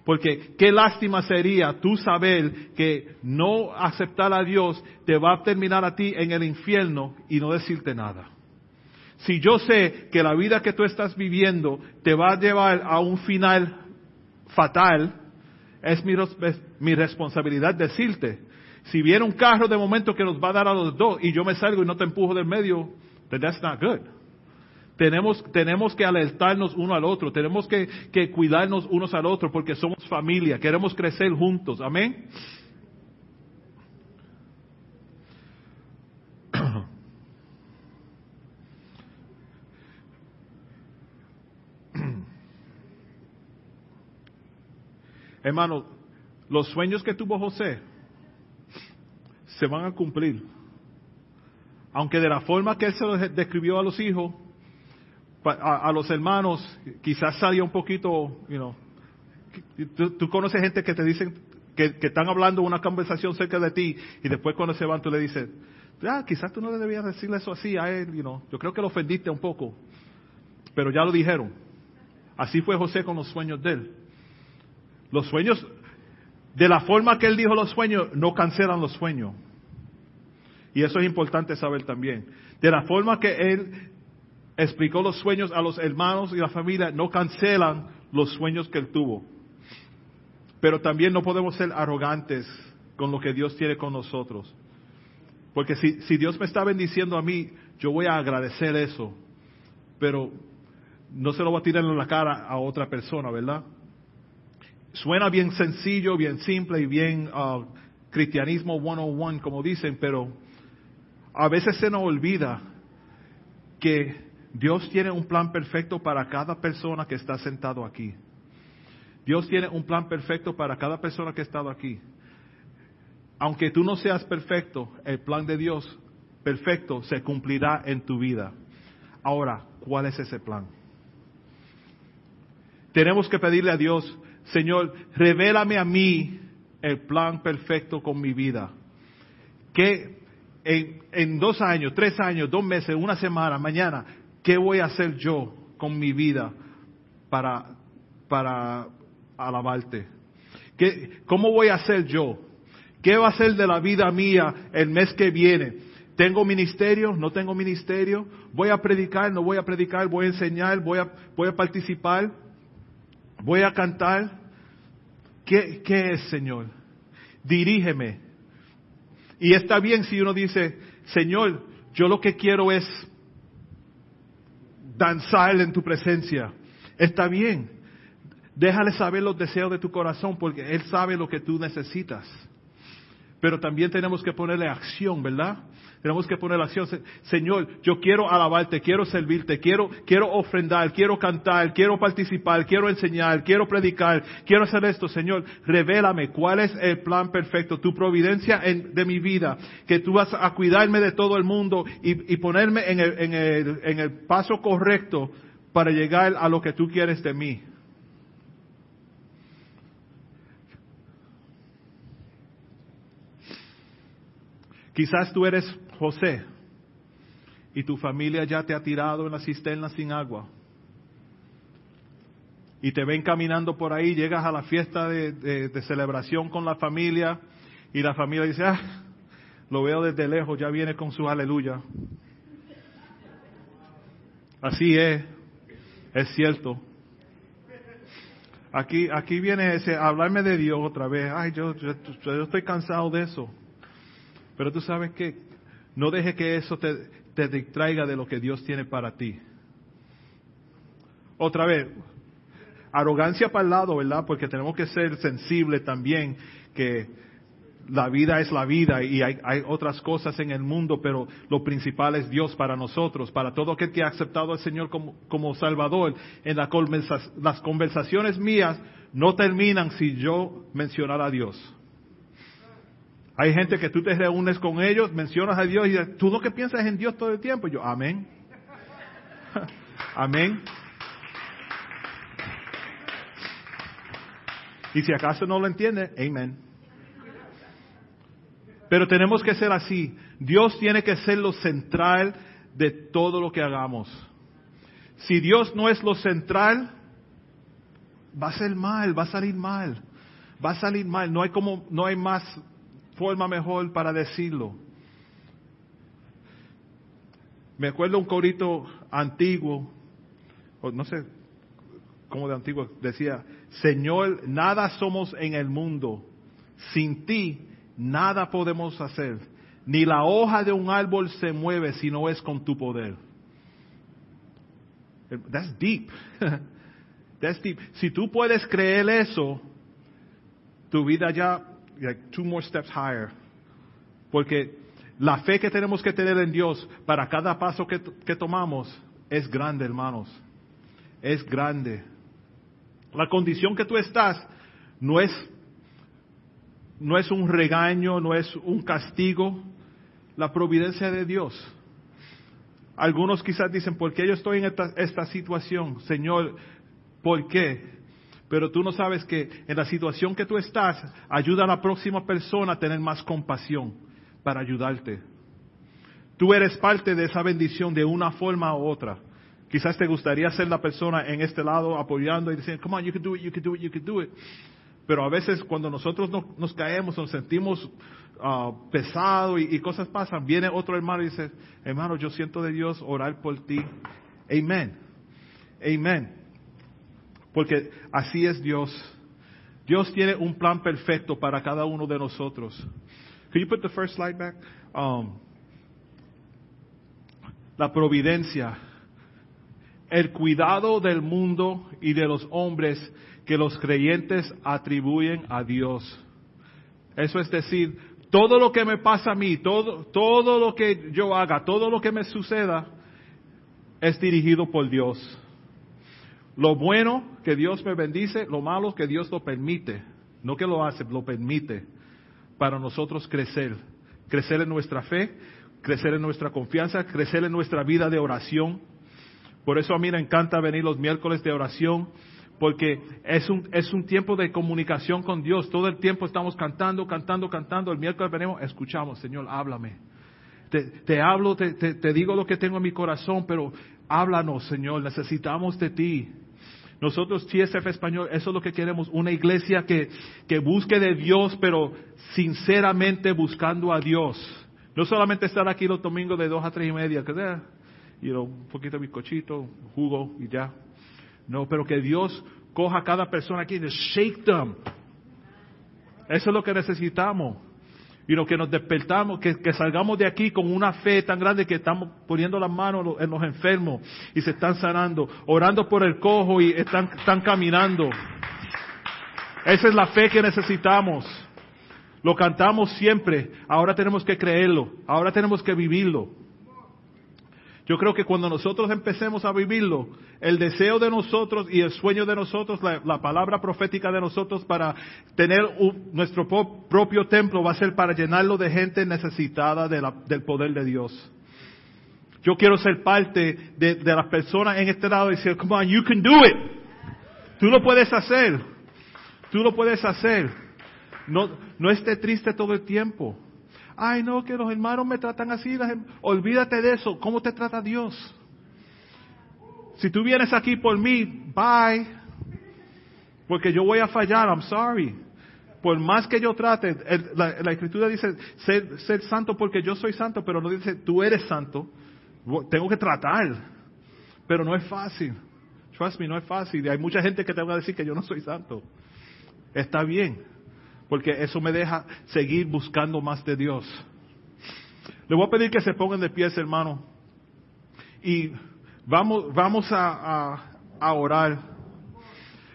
Porque qué lástima sería tú saber que no aceptar a Dios te va a terminar a ti en el infierno y no decirte nada. Si yo sé que la vida que tú estás viviendo te va a llevar a un final fatal, es mi, responsabilidad decirte. Si viene un carro de momento que nos va a dar a los dos y yo me salgo y no te empujo del medio, then that's not good. Tenemos, tenemos que alertarnos uno al otro, tenemos que, que cuidarnos unos al otro porque somos familia, queremos crecer juntos. Amén. Hermano, los sueños que tuvo José se van a cumplir. Aunque de la forma que él se los describió a los hijos, a, los hermanos, quizás salía un poquito, you know, tú, conoces gente que te dicen que, están hablando una conversación cerca de ti y después cuando se van tú le dices, ah, quizás tú no le debías decirle eso así a él, yo creo que lo ofendiste un poco, pero ya lo dijeron. Así fue José con los sueños de él. Los sueños, de la forma que él dijo los sueños, no cancelan los sueños. Y eso es importante saber también. De la forma que él explicó los sueños a los hermanos y la familia, no cancelan los sueños que él tuvo. Pero también no podemos ser arrogantes con lo que Dios tiene con nosotros. Porque si, si Dios me está bendiciendo a mí, yo voy a agradecer eso. Pero no se lo voy a tirar en la cara a otra persona, ¿verdad? Suena bien sencillo, bien simple y bien uh, cristianismo 101, como dicen, pero a veces se nos olvida que Dios tiene un plan perfecto para cada persona que está sentado aquí. Dios tiene un plan perfecto para cada persona que ha estado aquí. Aunque tú no seas perfecto, el plan de Dios perfecto se cumplirá en tu vida. Ahora, ¿cuál es ese plan? Tenemos que pedirle a Dios Señor, revélame a mí el plan perfecto con mi vida. Que en, dos años, tres años, dos meses, una semana, mañana, ¿qué voy a hacer yo con mi vida para, para alabarte? ¿Qué, ¿Cómo voy a hacer yo? ¿Qué va a ser de la vida mía el mes que viene? ¿Tengo ministerio? ¿No tengo ministerio? ¿Voy a predicar? ¿No voy a predicar? ¿Voy a enseñar? ¿Voy a, voy a participar? ¿Voy a cantar? ¿Qué, es, Señor? Dirígeme. Y está bien si uno dice, Señor, yo lo que quiero es danzar en tu presencia. Está bien. Déjale saber los deseos de tu corazón porque Él sabe lo que tú necesitas. Pero también tenemos que ponerle acción, ¿verdad? Tenemos que poner acción. Señor, yo quiero alabarte, quiero servirte, quiero, quiero ofrendar, quiero cantar, quiero participar, quiero enseñar, quiero predicar, quiero hacer esto. Señor, revélame cuál es el plan perfecto, tu providencia de mi vida, que tú vas a cuidarme de todo el mundo y, ponerme en el, en, el, en el paso correcto para llegar a lo que tú quieres de mí. Quizás tú eres José y tu familia ya te ha tirado en la cisterna sin agua. Y te ven caminando por ahí, llegas a la fiesta de, celebración con la familia y la familia dice, ah, lo veo desde lejos, ya viene con su aleluya. Así es, es cierto. Aquí, aquí viene ese, hablarme de Dios otra vez. Ay, yo, yo estoy cansado de eso. Pero tú sabes que no deje que eso te, distraiga de lo que Dios tiene para ti. Otra vez, arrogancia para el lado, ¿verdad? Porque tenemos que ser sensibles también que la vida es la vida y hay, otras cosas en el mundo, pero lo principal es Dios para nosotros, para todo aquel que ha aceptado al Señor como, como Salvador. En la las conversaciones mías no terminan si yo mencionara a Dios. Hay gente que tú te reúnes con ellos, mencionas a Dios y dices, ¿tú lo que piensas en Dios todo el tiempo? Y yo, amén. amén. Y si acaso no lo entiende, amén. Pero tenemos que ser así. Dios tiene que ser lo central de todo lo que hagamos. Si Dios no es lo central, va a ser mal, va a salir mal. Va a salir mal. No hay como, no hay más forma mejor para decirlo. Me acuerdo un corito antiguo, o no sé cómo de antiguo, decía, Señor, nada somos en el mundo. Sin ti, nada podemos hacer. Ni la hoja de un árbol se mueve si no es con tu poder. That's deep. That's deep. Si tú puedes creer eso, tu vida ya, like two more steps higher. Porque la fe que tenemos que tener en Dios para cada paso que, que tomamos es grande, hermanos. Es grande. La condición que tú estás no es, no es un regaño, no es un castigo, la providencia de Dios. Algunos quizás dicen, ¿por qué yo estoy en esta, esta situación? Señor, ¿por qué? Pero tú no sabes que en la situación que tú estás, ayuda a la próxima persona a tener más compasión para ayudarte. Tú eres parte de esa bendición de una forma u otra. Quizás te gustaría ser la persona en este lado apoyando y diciendo, come on, you can do it, you can do it, you can do it. Pero a veces cuando nosotros nos caemos, nos sentimos uh, pesados y, y, cosas pasan, viene otro hermano y dice, hermano, yo siento de Dios orar por ti. Amen. Amen. Porque así es Dios. Dios tiene un plan perfecto para cada uno de nosotros. Can you put the first slide back? Um, la providencia, el cuidado del mundo y de los hombres que los creyentes atribuyen a Dios. Eso es decir, todo lo que me pasa a mí, todo, todo lo que yo haga, todo lo que me suceda, es dirigido por Dios. Lo bueno que Dios me bendice, lo malo que Dios lo permite, no que lo hace, lo permite para nosotros crecer, crecer en nuestra fe, crecer en nuestra confianza, crecer en nuestra vida de oración. Por eso a mí me encanta venir los miércoles de oración, porque es un, es un tiempo de comunicación con Dios. Todo el tiempo estamos cantando, cantando, cantando. El miércoles venimos, escuchamos, Señor, háblame. Te, hablo, te digo lo que tengo en mi corazón, pero háblanos, Señor, necesitamos de ti. Nosotros, TSF Español, eso es lo que queremos, una iglesia que, que busque de Dios, pero sinceramente buscando a Dios. No solamente estar aquí los domingos de dos a tres y media, que know, un poquito de bizcochito, jugo y ya. No, pero que Dios coja a cada persona aquí y shake them. Eso es lo que necesitamos. Y lo que nos despertamos, que, salgamos de aquí con una fe tan grande que estamos poniendo las manos en los enfermos y se están sanando, orando por el cojo y están caminando. Esa es la fe que necesitamos. Lo cantamos siempre, ahora tenemos que creerlo, ahora tenemos que vivirlo. Yo creo que cuando nosotros empecemos a vivirlo, el deseo de nosotros y el sueño de nosotros, la, la palabra profética de nosotros para tener nuestro propio templo va a ser para llenarlo de gente necesitada del poder de Dios. Yo quiero ser parte de, de las personas en este lado y decir, come on, you can do it. Tú lo puedes hacer. Tú lo puedes hacer. No, no esté triste todo el tiempo. Ay, no, que los hermanos me tratan así. Olvídate de eso. ¿Cómo te trata Dios? Si tú vienes aquí por mí, bye. Porque yo voy a fallar, I'm sorry. Por más que yo trate, el, la, escritura dice ser, ser, santo porque yo soy santo, pero no dice tú eres santo. Tengo que tratar. Pero no es fácil. Trust me, no es fácil. Hay mucha gente que te va a decir que yo no soy santo. Está bien porque eso me deja seguir buscando más de Dios. Le voy a pedir que se pongan de pies, hermano, y vamos, vamos a, a, a orar.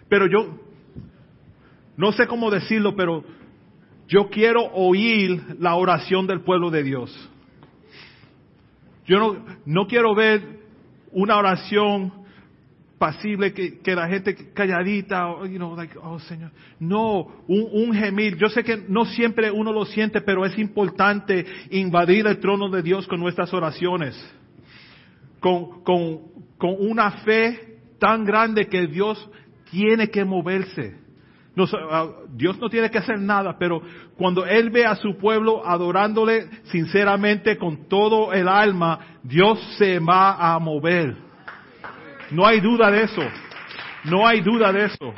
Pero yo, no sé cómo decirlo, pero yo quiero oír la oración del pueblo de Dios. Yo no, no quiero ver una oración pasible que, la gente calladita, you know, like, oh Señor. No, un, un, gemir. Yo sé que no siempre uno lo siente, pero es importante invadir el trono de Dios con nuestras oraciones. Con, con, con una fe tan grande que Dios tiene que moverse. No, Dios no tiene que hacer nada, pero cuando Él ve a su pueblo adorándole sinceramente con todo el alma, Dios se va a mover. No hay duda de eso. No hay duda de eso.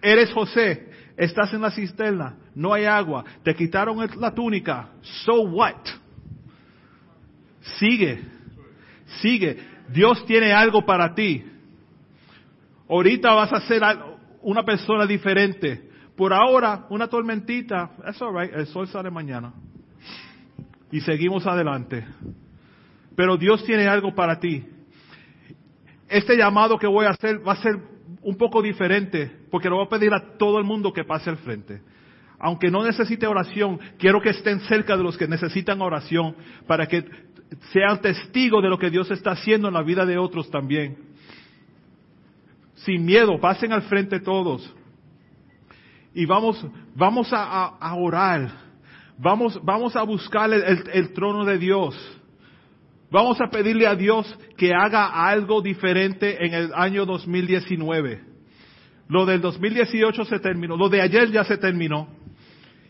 Eres José, estás en la cisterna, no hay agua, te quitaron la túnica. So what? Sigue, sigue. Dios tiene algo para ti. Ahorita vas a ser una persona diferente. Por ahora, una tormentita, that's alright, el sol sale mañana. Y seguimos adelante. Pero Dios tiene algo para ti. Este llamado que voy a hacer va a ser un poco diferente, porque lo voy a pedir a todo el mundo que pase al frente. Aunque no necesite oración, quiero que estén cerca de los que necesitan oración, para que sean testigos de lo que Dios está haciendo en la vida de otros también sin miedo, pasen al frente todos. Y vamos, vamos a, orar. Vamos, vamos a buscar el, trono de Dios. Vamos a pedirle a Dios que haga algo diferente en el año 2019. Lo del 2018 se terminó, lo de ayer ya se terminó.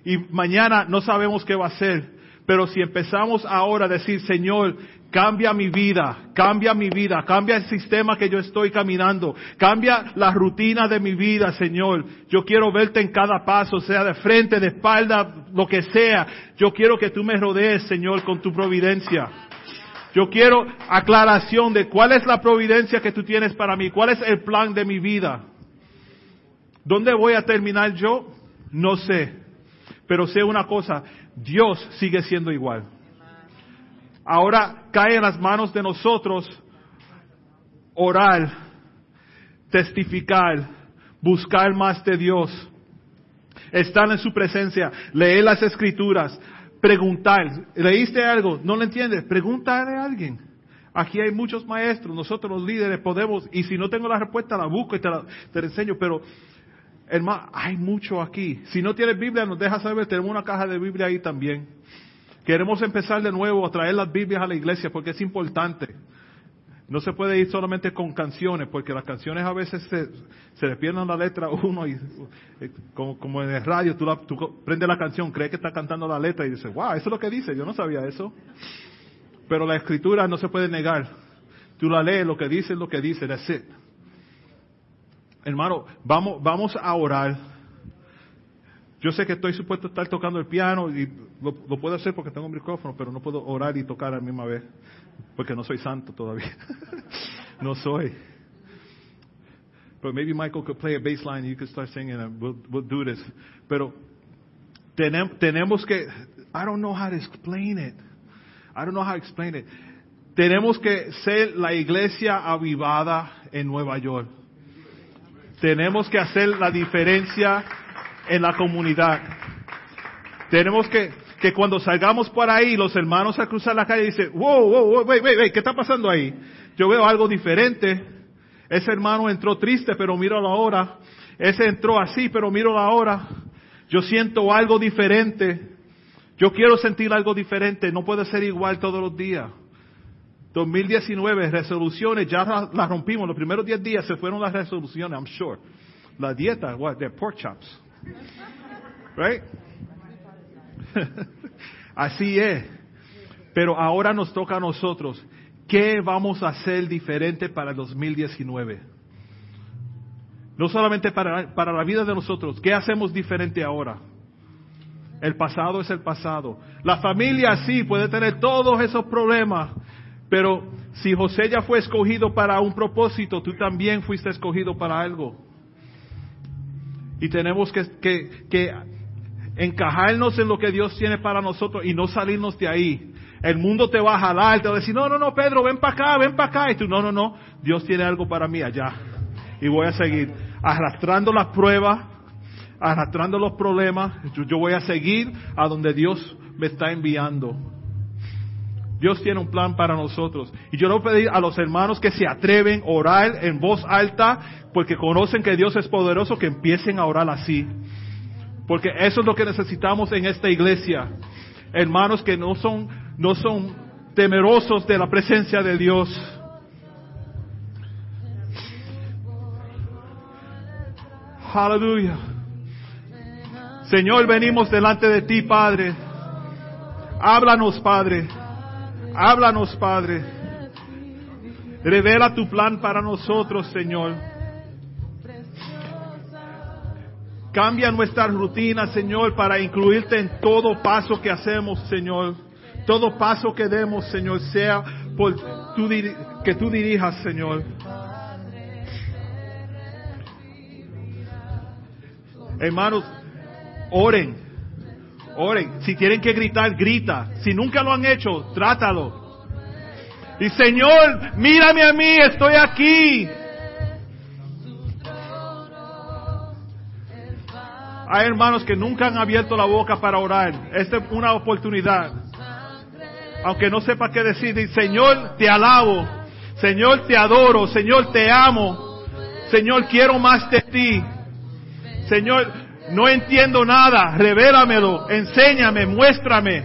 Y mañana no sabemos qué va a ser. Pero si empezamos ahora a decir, Señor, Cambia mi vida, cambia mi vida, cambia el sistema que yo estoy caminando, cambia la rutina de mi vida, Señor. Yo quiero verte en cada paso, sea de frente, de espalda, lo que sea. Yo quiero que tú me rodees, Señor, con tu providencia. Yo quiero aclaración de cuál es la providencia que tú tienes para mí, cuál es el plan de mi vida. ¿Dónde voy a terminar yo? No sé. Pero sé una cosa, Dios sigue siendo igual ahora cae en las manos de nosotros orar, testificar, buscar más de Dios, estar en su presencia, leer las escrituras, preguntar. ¿Leíste algo? ¿No lo entiendes? Pregúntale a alguien. Aquí hay muchos maestros, nosotros los líderes podemos, y si no tengo la respuesta la busco y te la, te enseño, pero hermano, hay mucho aquí. Si no tienes Biblia, nos deja saber, tenemos una caja de Biblia ahí también. Queremos empezar de nuevo a traer las Biblias a la iglesia porque es importante. No se puede ir solamente con canciones, porque las canciones a veces se, se le pierden la letra uno y eh, como, en el radio, tú, la, prendes la canción, crees que está cantando la letra y dices, wow, eso es lo que dice, yo no sabía eso. Pero la escritura no se puede negar. Tú la lees, lo que dice es lo que dice, that's it. Hermano, vamos, vamos a orar yo sé que estoy supuesto a estar tocando el piano y lo, puedo hacer porque tengo un micrófono, pero no puedo orar y tocar a la misma vez, porque no soy santo todavía. no soy. But maybe Michael could play a bass line and you could start singing and we'll, we'll do this. Pero tenemos que, I don't know how to explain it. I don't know how to explain it. Tenemos que ser la iglesia avivada en Nueva York. Tenemos que hacer la diferencia en la comunidad. Tenemos que, que cuando salgamos por ahí, los hermanos a cruzar la calle dicen, wow, wow, wow, wait, wait, wait, ¿qué está pasando ahí? Yo veo algo diferente. Ese hermano entró triste, pero míralo ahora. Ese entró así, pero míralo ahora. Yo siento algo diferente. Yo quiero sentir algo diferente. No puede ser igual todos los días. 2019, resoluciones, ya las rompimos. Los primeros 10 días se fueron las resoluciones, I'm sure. La dieta, what, they're pork chops. Right? Así es. Pero ahora nos toca a nosotros. ¿Qué vamos a hacer diferente para el 2019? No solamente para, para la vida de nosotros. ¿Qué hacemos diferente ahora? El pasado es el pasado. La familia sí puede tener todos esos problemas. Pero si José ya fue escogido para un propósito, tú también fuiste escogido para algo. Y tenemos que, que, encajarnos en lo que Dios tiene para nosotros y no salirnos de ahí. El mundo te va a jalar, te va a decir, no, no, no, Pedro, ven para acá, ven para acá. Y tú, no, no, no, Dios tiene algo para mí allá. Y voy a seguir arrastrando las pruebas, arrastrando los problemas. yo voy a seguir a donde Dios me está enviando. Dios tiene un plan para nosotros. Y yo le pedir a los hermanos que se atreven a orar en voz alta, porque conocen que Dios es poderoso, que empiecen a orar así. Porque eso es lo que necesitamos en esta iglesia. Hermanos que no son, no son temerosos de la presencia de Dios. Aleluya. Señor, venimos delante de ti, Padre. Háblanos, Padre. Háblanos, Padre. Revela tu plan para nosotros, Señor. Cambia nuestra rutina, Señor, para incluirte en todo paso que hacemos, Señor. Todo paso que demos, Señor, sea por que tú dirijas, Señor. Hermanos, oren, oren. Si tienen que gritar, grita. Si nunca lo han hecho, trátalo. Y Señor, mírame a mí, estoy aquí. Hay hermanos que nunca han abierto la boca para orar. Esta es una oportunidad. Aunque no sepa qué decir, Señor, te alabo. Señor, te adoro. Señor, te amo. Señor, quiero más de ti. Señor, no entiendo nada. Revélamelo. Enséñame, muéstrame.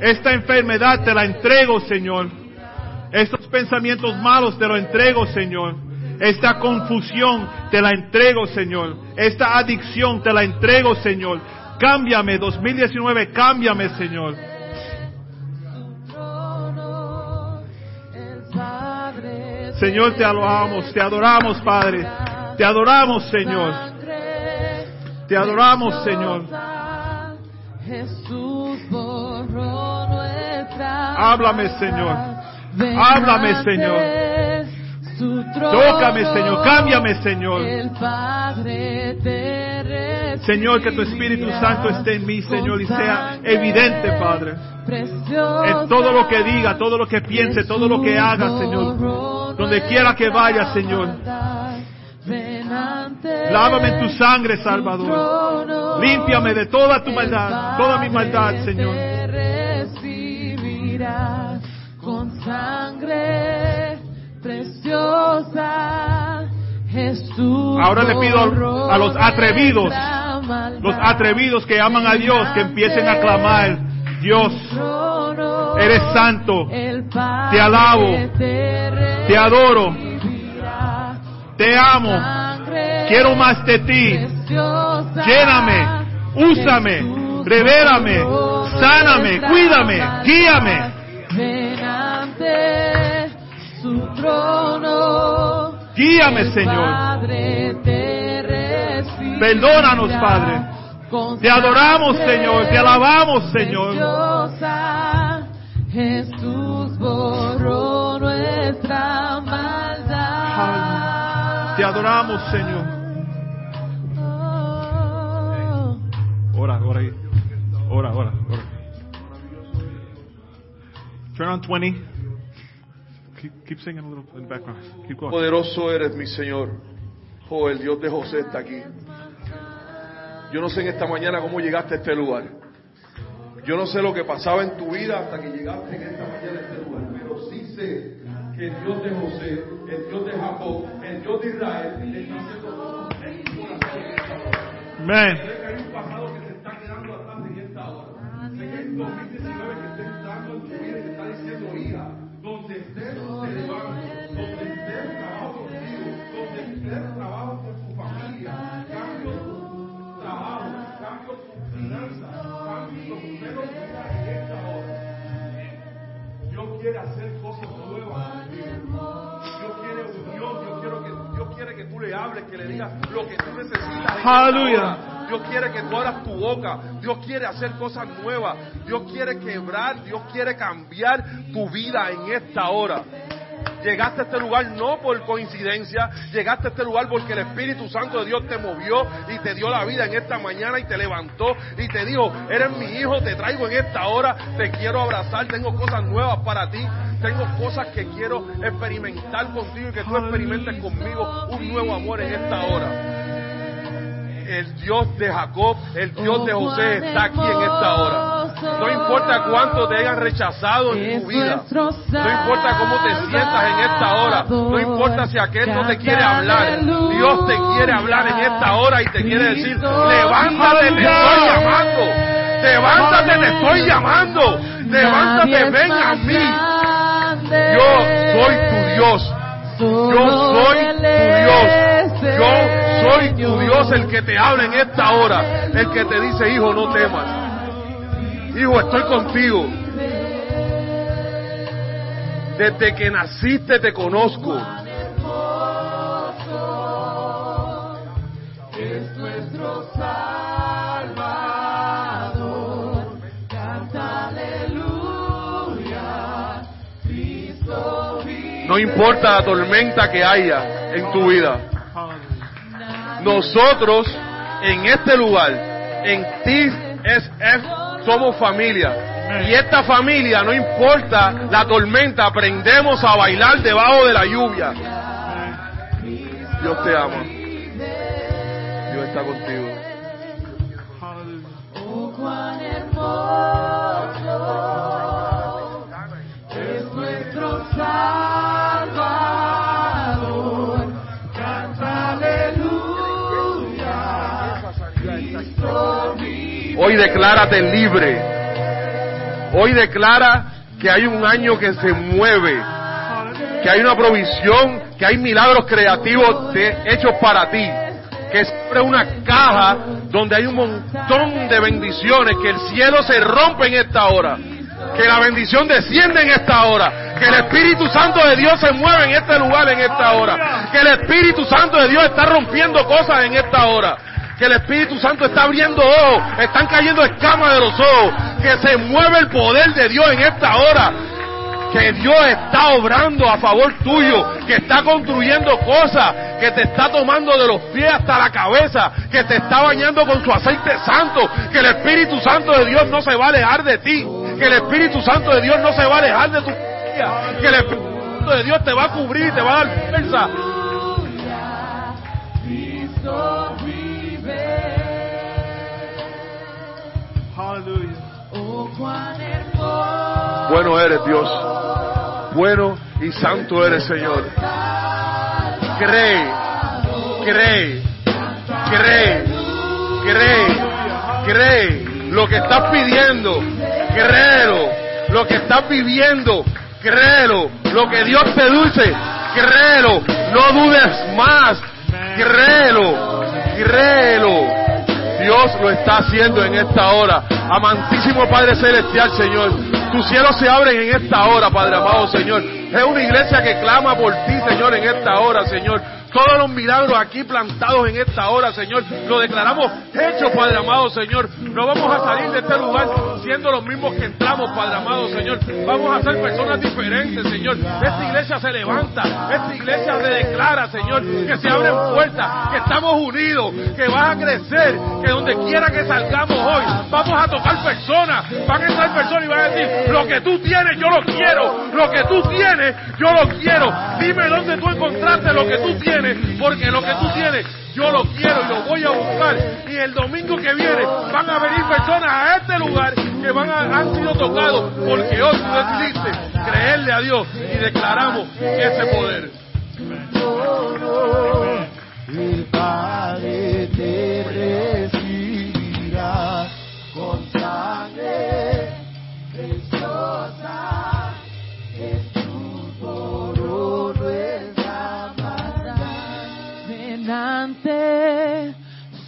Esta enfermedad te la entrego, Señor. Estos pensamientos malos te los entrego, Señor. Esta confusión te la entrego, Señor. Esta adicción te la entrego, Señor. Cámbiame, 2019, cámbiame, Señor. Señor, te alabamos, te adoramos, Padre. Te adoramos, Señor. Te adoramos, Señor. Háblame, Señor. Háblame, Señor. Tócame, Señor. Cámbiame, Señor. Señor, que tu Espíritu Santo esté en mí, Señor, y sea evidente, Padre. En todo lo que diga, todo lo que piense, todo lo que haga, Señor. Donde quiera que vaya, Señor. Lávame en tu sangre, Salvador. Límpiame de toda tu maldad, toda mi maldad, Señor. Con sangre preciosa, Jesús. Ahora le pido a los atrevidos, los atrevidos que aman a Dios, que empiecen a clamar, Dios, eres santo, te alabo, te adoro, te amo, quiero más de ti, lléname, úsame, revélame, sáname, cuídame, guíame. Trono. Guíame, Señor. Padre te Perdónanos, Padre. Te adoramos, Señor. Te alabamos, Señor. preciosa. Jesús borró nuestra maldad. Te adoramos, Señor. Oh. Ora, ora. Ora, ora, ora. Turn on 20. Keep, keep singing a little in the background. Keep going. Poderoso eres mi Señor. Oh, el Dios de José está aquí. Yo no sé en esta mañana cómo llegaste a este lugar. Yo no sé lo que pasaba en tu vida hasta que llegaste en esta mañana a este lugar. Pero sí sé que el Dios de José, el Dios de Jacob, el Dios de Israel, está haciendo cosas en tu corazón en esta hora. Amen. Sé que hay un pasado que se está quedando atrás en esta hora. Sé que hay un 2019 estés, te levanto. Donde estés, trabajo contigo. Donde estés, trabajo con tu familia. Cambio tu trabajo, cambio tu finanzas, cambio tu hora. Dios quiere hacer cosas nuevas. Dios quiere unión, Dios quiere que, Dios quiere que tú le hables, que le digas lo que tú necesitas. Aleluya. Dios quiere que tú abras tu boca. Dios quiere hacer cosas nuevas. Dios quiere quebrar. Dios quiere cambiar tu vida en esta hora. Llegaste a este lugar no por coincidencia, llegaste a este lugar porque el Espíritu Santo de Dios te movió y te dio la vida en esta mañana y te levantó y te dijo, eres mi hijo, te traigo en esta hora, te quiero abrazar, tengo cosas nuevas para ti, tengo cosas que quiero experimentar contigo y que tú experimentes conmigo un nuevo amor en esta hora. El Dios de Jacob, el Dios de José está aquí en esta hora. No importa cuánto te hayan rechazado en tu vida. No importa cómo te sientas en esta hora. No importa si aquel no te quiere hablar. Dios te quiere hablar en esta hora y te quiere decir, levántate, te estoy llamando. Levántate, te estoy llamando. Levántate, ven a mí. Yo soy tu Dios. Yo soy tu Dios. Yo soy tu Dios el que te habla en esta hora. El que te dice, hijo, no temas. Hijo, estoy contigo. Desde que naciste te conozco. Es nuestro. No importa la tormenta que haya en tu vida. Nosotros en este lugar, en ti es, es- somos familia. Y esta familia, no importa la tormenta, aprendemos a bailar debajo de la lluvia. Dios te ama. Dios está contigo. Declárate libre. Hoy declara que hay un año que se mueve, que hay una provisión, que hay milagros creativos de- hechos para ti, que es una caja donde hay un montón de bendiciones, que el cielo se rompe en esta hora, que la bendición desciende en esta hora, que el Espíritu Santo de Dios se mueve en este lugar en esta hora, que el Espíritu Santo de Dios está rompiendo cosas en esta hora que el Espíritu Santo está abriendo ojos, están cayendo escamas de los ojos, que se mueve el poder de Dios en esta hora, que Dios está obrando a favor tuyo, que está construyendo cosas, que te está tomando de los pies hasta la cabeza, que te está bañando con su aceite santo, que el Espíritu Santo de Dios no se va a alejar de ti, que el Espíritu Santo de Dios no se va a alejar de tu vida, que el Espíritu Santo de Dios te va a cubrir te va a dar fuerza. Bueno eres Dios, bueno y santo eres Señor. Cree, cree, cree, cree, cree lo que estás pidiendo, créelo, lo que estás viviendo, créelo, lo que Dios te dice, créelo, no dudes más, créelo, créelo. Dios lo está haciendo en esta hora. Amantísimo Padre Celestial, Señor. Tus cielos se abren en esta hora, Padre amado, Señor. Es una iglesia que clama por ti, Señor, en esta hora, Señor. Todos los milagros aquí plantados en esta hora, Señor, lo declaramos hechos, Padre amado, Señor. No vamos a salir de este lugar siendo los mismos que entramos, Padre amado, Señor. Vamos a ser personas diferentes, Señor. Esta iglesia se levanta, esta iglesia se declara, Señor, que se abren puertas, que estamos unidos, que vas a crecer, que donde quiera que salgamos hoy, vamos a tocar personas, van a entrar personas y van a decir, lo que tú tienes, yo lo quiero, lo que tú tienes, yo lo quiero. Dime dónde tú encontraste lo que tú tienes, porque lo que tú tienes, yo lo quiero y lo voy a buscar. Y el domingo que viene van a venir personas a este lugar que van a, han sido tocados, porque hoy tú decidiste creerle a Dios y declaramos ese poder.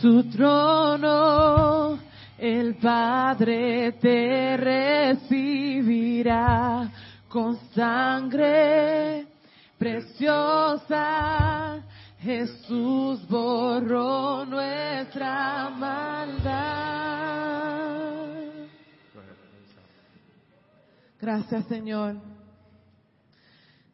Su trono, el Padre te recibirá con sangre preciosa. Jesús borró nuestra maldad. Gracias, Señor.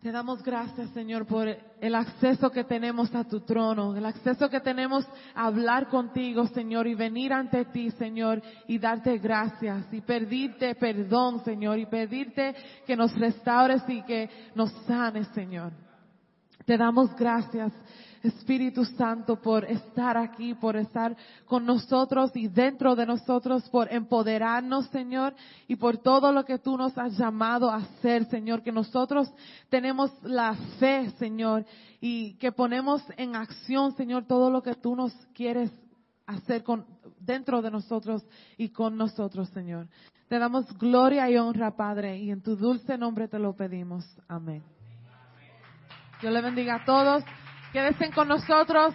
Te damos gracias, Señor, por el acceso que tenemos a tu trono, el acceso que tenemos a hablar contigo, Señor, y venir ante ti, Señor, y darte gracias, y pedirte perdón, Señor, y pedirte que nos restaures y que nos sanes, Señor. Te damos gracias, Espíritu Santo, por estar aquí, por estar con nosotros y dentro de nosotros, por empoderarnos, Señor, y por todo lo que tú nos has llamado a hacer, Señor, que nosotros tenemos la fe, Señor, y que ponemos en acción, Señor, todo lo que tú nos quieres hacer con, dentro de nosotros y con nosotros, Señor. Te damos gloria y honra, Padre, y en tu dulce nombre te lo pedimos. Amén. Dios le bendiga a todos. Quédense con nosotros.